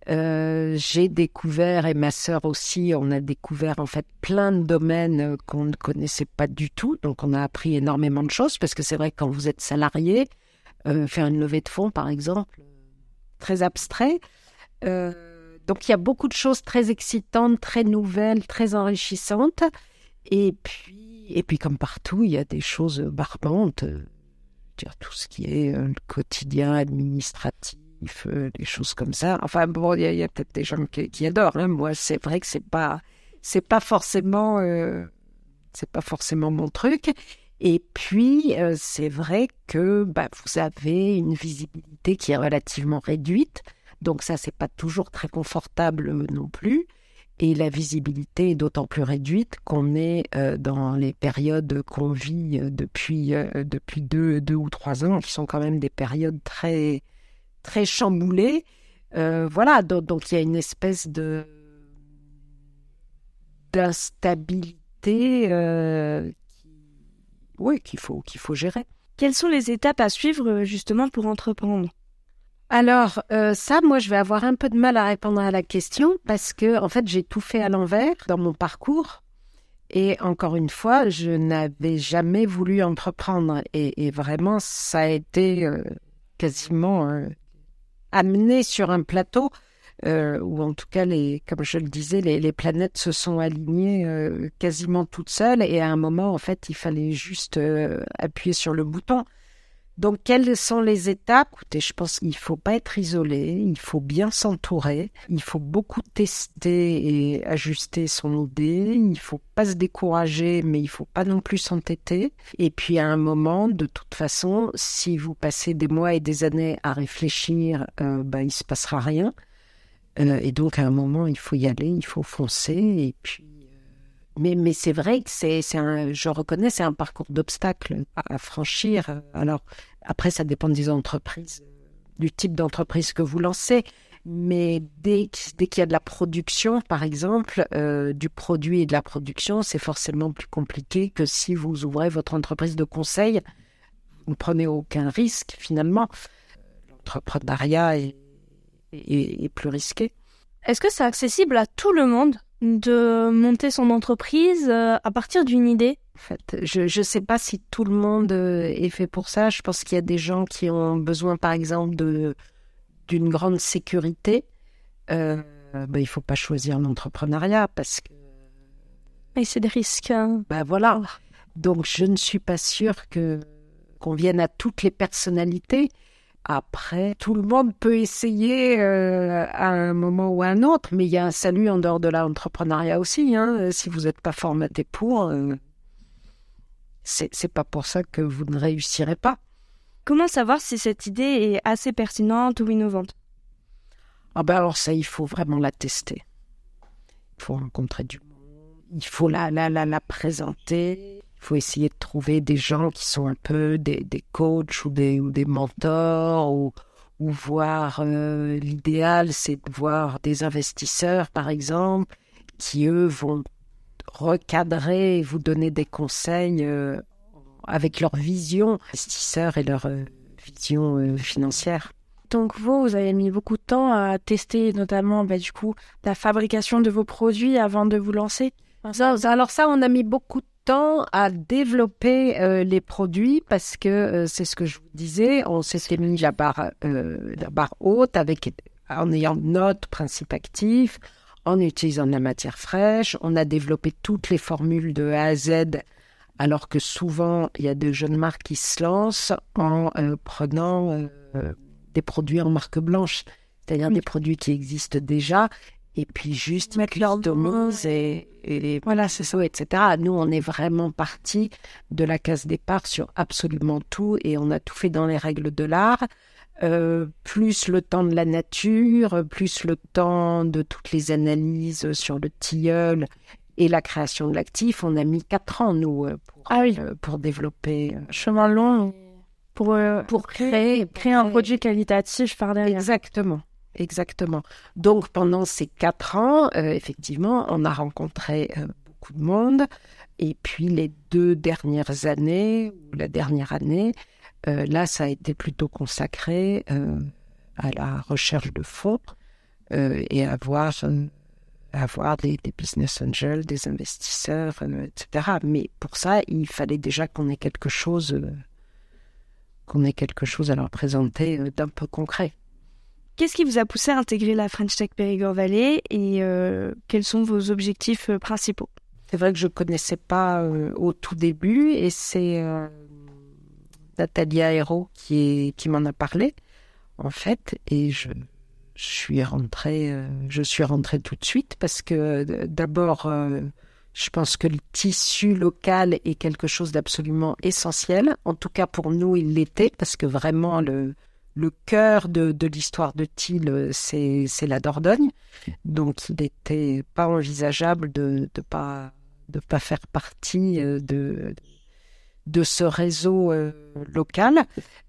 Euh, j'ai découvert, et ma sœur aussi, on a découvert en fait plein de domaines euh, qu'on ne connaissait pas du tout. Donc on a appris énormément de choses parce que c'est vrai que quand vous êtes salarié, euh, faire une levée de fonds par exemple, très abstrait. Donc il y a beaucoup de choses très excitantes, très nouvelles, très enrichissantes. Et puis, et puis comme partout, il y a des choses barbantes. Dire tout ce qui est le quotidien administratif des choses comme ça. Enfin bon, il y a, peut-être des gens qui, adorent. Hein. Moi, c'est vrai que c'est pas, c'est pas forcément, euh, c'est pas forcément mon truc. Et puis, euh, c'est vrai que bah, vous avez une visibilité qui est relativement réduite. Donc ça, c'est pas toujours très confortable euh, non plus. Et la visibilité est d'autant plus réduite qu'on est dans les périodes qu'on vit depuis, depuis deux, deux ou trois ans, qui sont quand même des périodes très, très chamboulé. Euh, voilà, donc, il y a une espèce de d'instabilité euh, oui, qu'il qu'il faut gérer. Quelles sont les étapes à suivre justement pour entreprendre? Alors euh, ça, moi, je vais avoir un peu de mal à répondre à la question parce que en fait, j'ai tout fait à l'envers dans mon parcours Et encore une fois, je n'avais jamais voulu entreprendre. Et, vraiment, ça a été euh, quasiment euh, amené sur un plateau, où en tout cas, les, comme je le disais, les planètes se sont alignées quasiment toutes seules. Et à un moment, en fait, il fallait juste appuyer sur le bouton. Donc, quelles sont les étapes? Écoutez, je pense qu'il ne faut pas être isolé, il faut bien s'entourer, il faut beaucoup tester et ajuster son idée, il ne faut pas se décourager, mais il ne faut pas non plus s'entêter. Et puis, à un moment, de toute façon, si vous passez des mois et des années à réfléchir, euh, ben, il ne se passera rien. Euh, et donc, à un moment, il faut y aller, il faut foncer, et puis mais, mais c'est vrai que c'est, un, je reconnais, c'est un parcours d'obstacles à, franchir. Alors, après, ça dépend des entreprises, du type d'entreprise que vous lancez. Mais dès, dès qu'il y a de la production, par exemple, euh, du produit et de la production, c'est forcément plus compliqué que si vous ouvrez votre entreprise de conseil. Vous ne prenez aucun risque, finalement. L'entrepreneuriat est plus risqué. Est-ce que c'est accessible à tout le monde? De monter son entreprise euh, à partir d'une idée en fait, je ne sais pas si tout le monde euh, est fait pour ça. Je pense qu'il y a des gens qui ont besoin, par exemple, de d'une grande sécurité. Euh, ben, il faut pas choisir l'entrepreneuriat parce que. Et c'est des risques. Hein. Ben voilà. Donc, je ne suis pas sûre que qu'on vienne à toutes les personnalités. Après, tout le monde peut essayer euh, à un moment ou à un autre, mais il y a un salut en dehors de l'entrepreneuriat aussi. Hein. Si vous n'êtes pas formaté pour, euh, c'est pas pour ça que vous ne réussirez pas. Comment savoir si cette idée est assez pertinente ou innovante? Ah ben alors ça, il faut vraiment la tester. Il faut rencontrer du monde, il faut la, la, la, la présenter, faut essayer de trouver des gens qui sont un peu des, des coachs ou des, ou des mentors ou, ou voir euh, l'idéal, c'est de voir des investisseurs, par exemple, qui eux vont recadrer et vous donner des conseils euh, avec leur vision investisseurs et leur euh, vision financière. Donc vous, vous avez mis beaucoup de temps à tester notamment bah, du coup la fabrication de vos produits avant de vous lancer. alors ça, on a mis beaucoup de temps à développer euh, les produits parce que euh, c'est ce que je vous disais, on s'était mis la barre, euh, la barre haute avec, en ayant notre principe actif, en utilisant de la matière fraîche. On a développé toutes les formules de A à Z, alors que souvent il y a de jeunes marques qui se lancent en prenant des produits en marque blanche, c'est-à-dire des produits qui existent déjà et puis juste mettre leur et, et voilà c'est ça. etc nous on est vraiment parti de la case départ sur absolument tout et on a tout fait dans les règles de l'art. Euh, plus le temps de la nature plus le temps de toutes les analyses sur le tilleul et la création de l'actif on a mis quatre ans nous euh, pour, ah oui. Euh, pour développer chemin long pour pour créer créer un produit qualitatif par derrière. Exactement exactement. Donc pendant ces quatre ans, euh, effectivement, on a rencontré euh, beaucoup de monde. Et puis les deux dernières années, ou la dernière année, euh, là, ça a été plutôt consacré à la recherche de fonds et à avoir, avoir des, des, business angels, des investisseurs, etc. Mais pour ça, il fallait déjà qu'on ait quelque chose, qu'on ait quelque chose à leur présenter d'un peu concret. Qu'est-ce qui vous a poussé à intégrer la French Tech Périgord Valley et euh, quels sont vos objectifs euh, principaux? C'est vrai que je ne connaissais pas euh, au tout début et c'est Natalia Hérault qui, m'en a parlé en fait et je suis rentrée je suis rentrée tout de suite parce que d'abord je pense que le tissu local est quelque chose d'absolument essentiel. En tout cas, pour nous, il l'était parce que vraiment, le, le cœur de, l'histoire de Thiel, c'est la Dordogne. Donc, il n'était pas envisageable de ne pas, de pas faire partie euh, de, de ce réseau euh, local.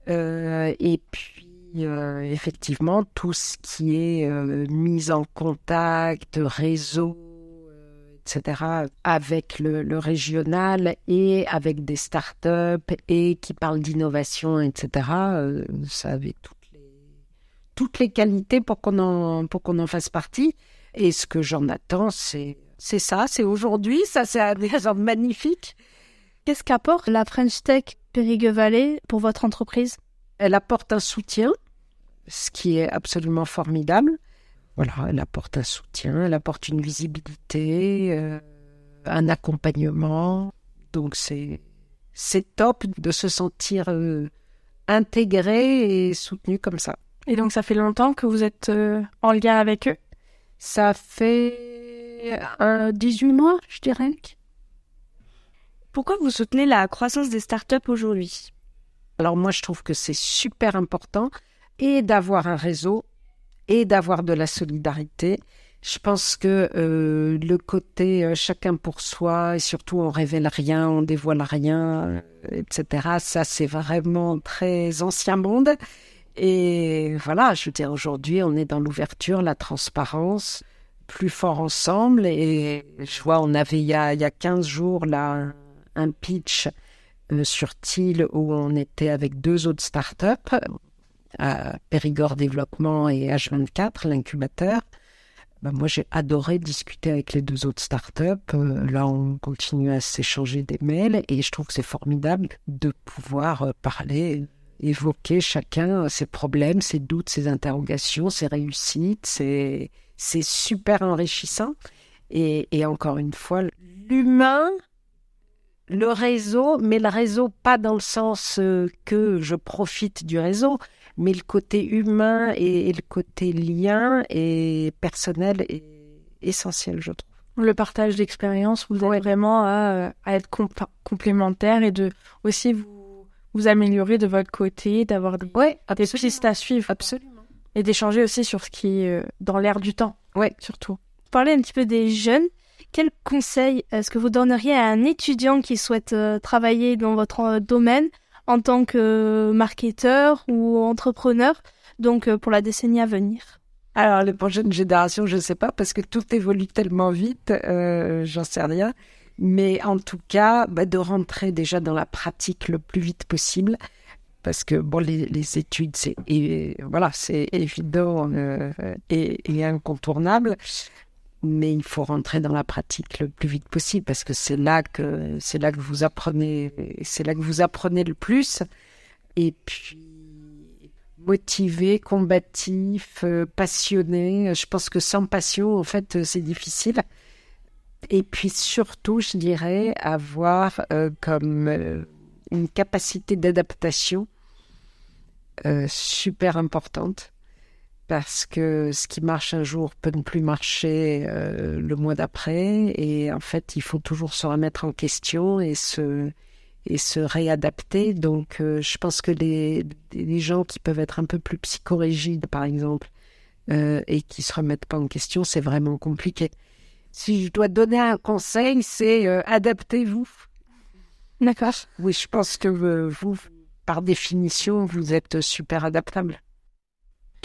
Euh, et puis, effectivement, tout ce qui est mise en contact, réseau, etc., avec le, le, régional et avec des startups et qui parlent d'innovation, etc., euh, ça avait toutes les, toutes les qualités pour qu'on en, pour qu'on en fasse partie. Et ce que j'en attends, c'est c'est ça, c'est aujourd'hui, ça c'est un magnifique. Qu'est-ce qu'apporte la French Tech Périgueux Valley pour votre entreprise? Elle apporte un soutien, ce qui est absolument formidable. Voilà, elle apporte un soutien, elle apporte une visibilité, euh, un accompagnement. Donc c'est c'est top de se sentir euh, intégré et soutenu comme ça. Et donc ça fait longtemps que vous êtes euh, en lien avec eux? Ça fait 18 mois, je dirais. Pourquoi vous soutenez la croissance des startups aujourd'hui? Alors moi, je trouve que c'est super important et d'avoir un réseau et d'avoir de la solidarité. Je pense que euh, le côté euh, chacun pour soi et surtout on révèle rien, on dévoile rien, euh, etc. Ça c'est vraiment très ancien monde. Et voilà, je veux dire aujourd'hui on est dans l'ouverture, la transparence, plus fort ensemble. Et je vois on avait il y a, il y a 15 jours là un pitch sur TIL où on était avec deux autres startups à Périgord Développement et H24, l'incubateur. Ben moi, j'ai adoré discuter avec les deux autres startups. Euh, là, on continue à s'échanger des mails et je trouve que c'est formidable de pouvoir euh, parler, évoquer chacun ses problèmes, ses doutes, ses interrogations, ses réussites. C'est, super enrichissant. Et, et encore une fois, l'humain le réseau, mais le réseau pas dans le sens euh, que je profite du réseau, mais le côté humain et, le côté lien et personnel est essentiel, je trouve. Le partage d'expérience vous aide vraiment à, être complémentaire et de aussi vous, vous améliorer de votre côté, d'avoir des, ouais, pistes à suivre. Absolument. Et d'échanger aussi sur ce qui est euh, dans l'air du temps. Ouais. Surtout. Parler un petit peu des jeunes. Quel conseil est-ce que vous donneriez à un étudiant qui souhaite euh, travailler dans votre euh, domaine en tant que marketeur ou entrepreneur, donc euh, pour la décennie à venir Alors, les prochaines générations, je ne sais pas, parce que tout évolue tellement vite, euh, j'en sais rien. Mais en tout cas, bah, de rentrer déjà dans la pratique le plus vite possible, parce que bon, les, études, c'est voilà, c'est évident euh, et, et, incontournable mais il faut rentrer dans la pratique le plus vite possible parce que c'est là que c'est là que vous apprenez c'est là que vous apprenez le plus et puis motivé, combatif, euh, passionné. Je pense que sans passion, en fait, c'est difficile. Et puis surtout, je dirais, avoir euh, comme euh, une capacité d'adaptation super importante parce que ce qui marche un jour peut ne plus marcher euh, le mois d'après. Et en fait il faut toujours se remettre en question et se et se réadapter. Donc euh, je pense que les, les gens qui peuvent être un peu plus psychorigides par exemple euh, et qui se remettent pas en question c'est vraiment compliqué. Si je dois donner un conseil c'est adaptez-vous. D'accord. Oui je pense que vous par définition vous êtes super adaptable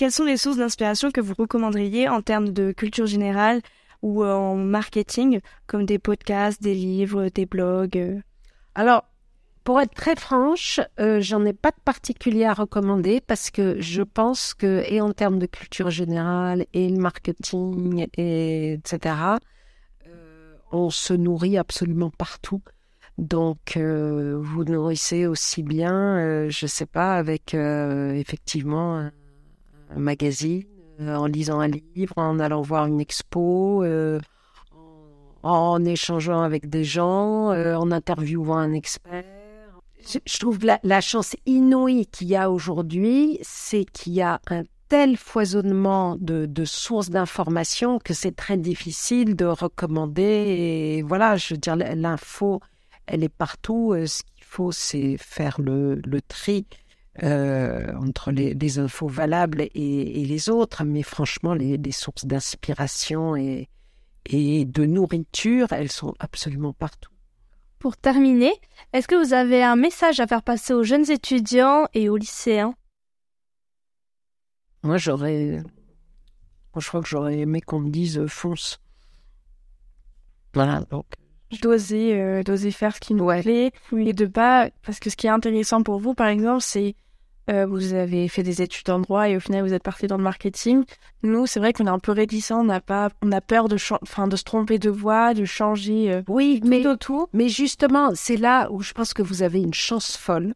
quelles sont les sources d'inspiration que vous recommanderiez en termes de culture générale ou euh, en marketing, comme des podcasts, des livres, des blogs euh? Alors, pour être très franche, euh, j'en ai pas de particulier à recommander parce que je pense que, et en termes de culture générale, et le marketing, et etc., on se nourrit absolument partout. Donc, vous nourrissez aussi bien, je sais pas, avec effectivement magazine, euh, en lisant un livre, en allant voir une expo, euh, en échangeant avec des gens, euh, en interviewant un expert. Je, trouve la, chance inouïe qu'il y a aujourd'hui, c'est qu'il y a un tel foisonnement de, sources d'informations que c'est très difficile de recommander. Et voilà, je veux dire, l'info, elle est partout. Ce qu'il faut, c'est faire le tri euh, entre les, infos valables et, les autres, mais franchement, les, sources d'inspiration et, et de nourriture, elles sont absolument partout. Pour terminer, est-ce que vous avez un message à faire passer aux jeunes étudiants et aux lycéens? Moi, j'aurais. Moi, je crois que j'aurais aimé qu'on me dise euh, fonce. Voilà, donc d'oser euh, d'oser faire ce qui nous plaît et de pas parce que ce qui est intéressant pour vous par exemple c'est Euh, vous avez fait des études en droit et au final vous êtes parti dans le marketing. Nous, c'est vrai qu'on est un peu réticents, on a pas, on a peur de, enfin, de se tromper de voie, de changer. Euh, oui, mais mais justement, c'est là où je pense que vous avez une chance folle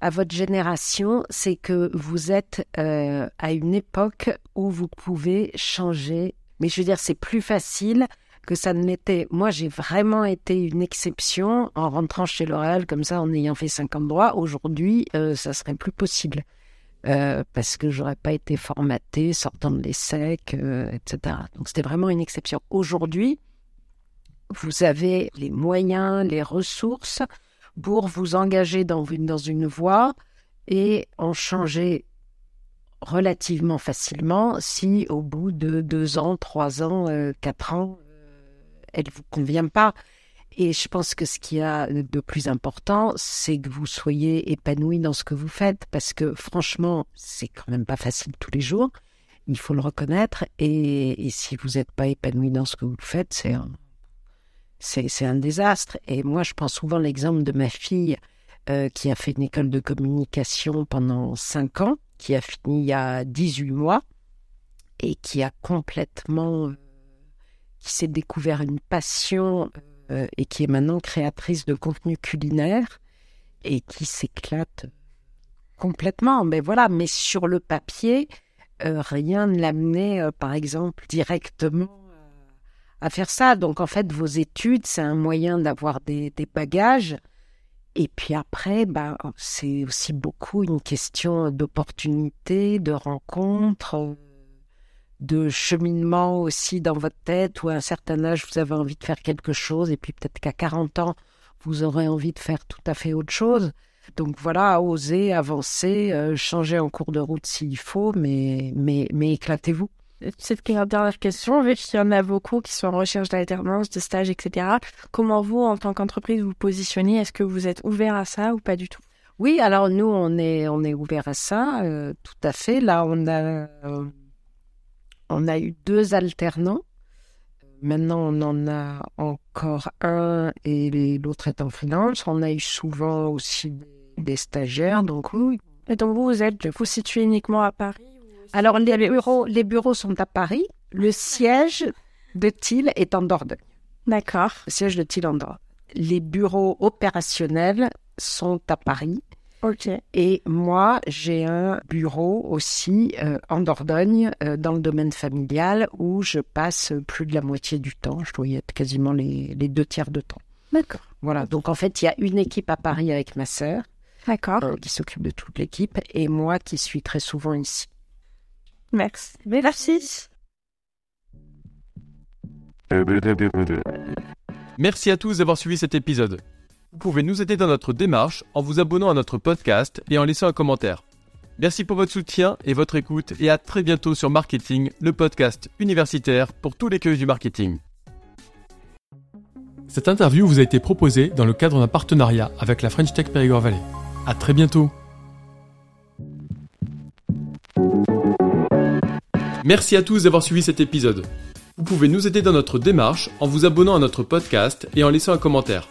à votre génération, c'est que vous êtes euh, à une époque où vous pouvez changer. Mais je veux dire, c'est plus facile que ça ne l'était. Moi, j'ai vraiment été une exception en rentrant chez L'Oréal comme ça, en ayant fait 50 droits. Aujourd'hui, euh, ça serait plus possible. Euh, parce que j'aurais pas été formatée sortant de l'ESSEC, euh, etc. Donc c'était vraiment une exception. Aujourd'hui, vous avez les moyens, les ressources pour vous engager dans une, dans une voie et en changer relativement facilement si au bout de deux ans, trois ans, euh, quatre ans, elle vous convient pas. Et je pense que ce qui a de plus important, c'est que vous soyez épanoui dans ce que vous faites, parce que franchement, c'est quand même pas facile tous les jours. Il faut le reconnaître. Et, si vous n'êtes pas épanoui dans ce que vous faites, c'est un, c'est, un désastre. Et moi, je prends souvent l'exemple de ma fille euh, qui a fait une école de communication pendant cinq ans, qui a fini il y a 18 mois et qui a complètement qui s'est découvert une passion euh, et qui est maintenant créatrice de contenu culinaire et qui s'éclate complètement. Mais voilà, mais sur le papier, euh, rien ne l'amenait, euh, par exemple, directement à faire ça. Donc en fait, vos études, c'est un moyen d'avoir des, bagages. Et puis après, bah, c'est aussi beaucoup une question d'opportunité, de rencontres de cheminement aussi dans votre tête ou à un certain âge vous avez envie de faire quelque chose et puis peut-être qu'à 40 ans vous aurez envie de faire tout à fait autre chose. Donc voilà, oser, avancer, euh, changer en cours de route s'il faut, mais, mais, mais éclatez-vous. Cette dernière question, vu qu'il y en a beaucoup qui sont en recherche d'alternance, de stage, etc. Comment vous, en tant qu'entreprise, vous positionnez? Est-ce que vous êtes ouvert à ça ou pas du tout? Oui, alors nous, on est, on est ouvert à ça, euh, tout à fait. Là, on a... Euh, on a eu deux alternants. Maintenant, on en a encore un et l'autre est en freelance. On a eu souvent aussi des stagiaires, donc oui. Et donc vous, vous êtes vous situez uniquement à Paris Alors les bureaux, les bureaux sont à Paris. Le siège de Thiel est en Dordogne. D'accord. Le siège de Thiel en Dordogne. Les bureaux opérationnels sont à Paris. Et moi, j'ai un bureau aussi euh, en Dordogne, euh, dans le domaine familial, où je passe plus de la moitié du temps. Je dois y être quasiment les, deux tiers de temps. D'accord. Voilà. Donc en fait, il y a une équipe à Paris avec ma sœur. D'accord. Euh, qui s'occupe de toute l'équipe et moi qui suis très souvent ici. Merci. Merci. Merci à tous d'avoir suivi cet épisode. Vous pouvez nous aider dans notre démarche en vous abonnant à notre podcast et en laissant un commentaire. Merci pour votre soutien et votre écoute et à très bientôt sur Marketing, le podcast universitaire pour tous les queues du marketing. Cette interview vous a été proposée dans le cadre d'un partenariat avec la French Tech Périgord Valley. À très bientôt. Merci à tous d'avoir suivi cet épisode. Vous pouvez nous aider dans notre démarche en vous abonnant à notre podcast et en laissant un commentaire.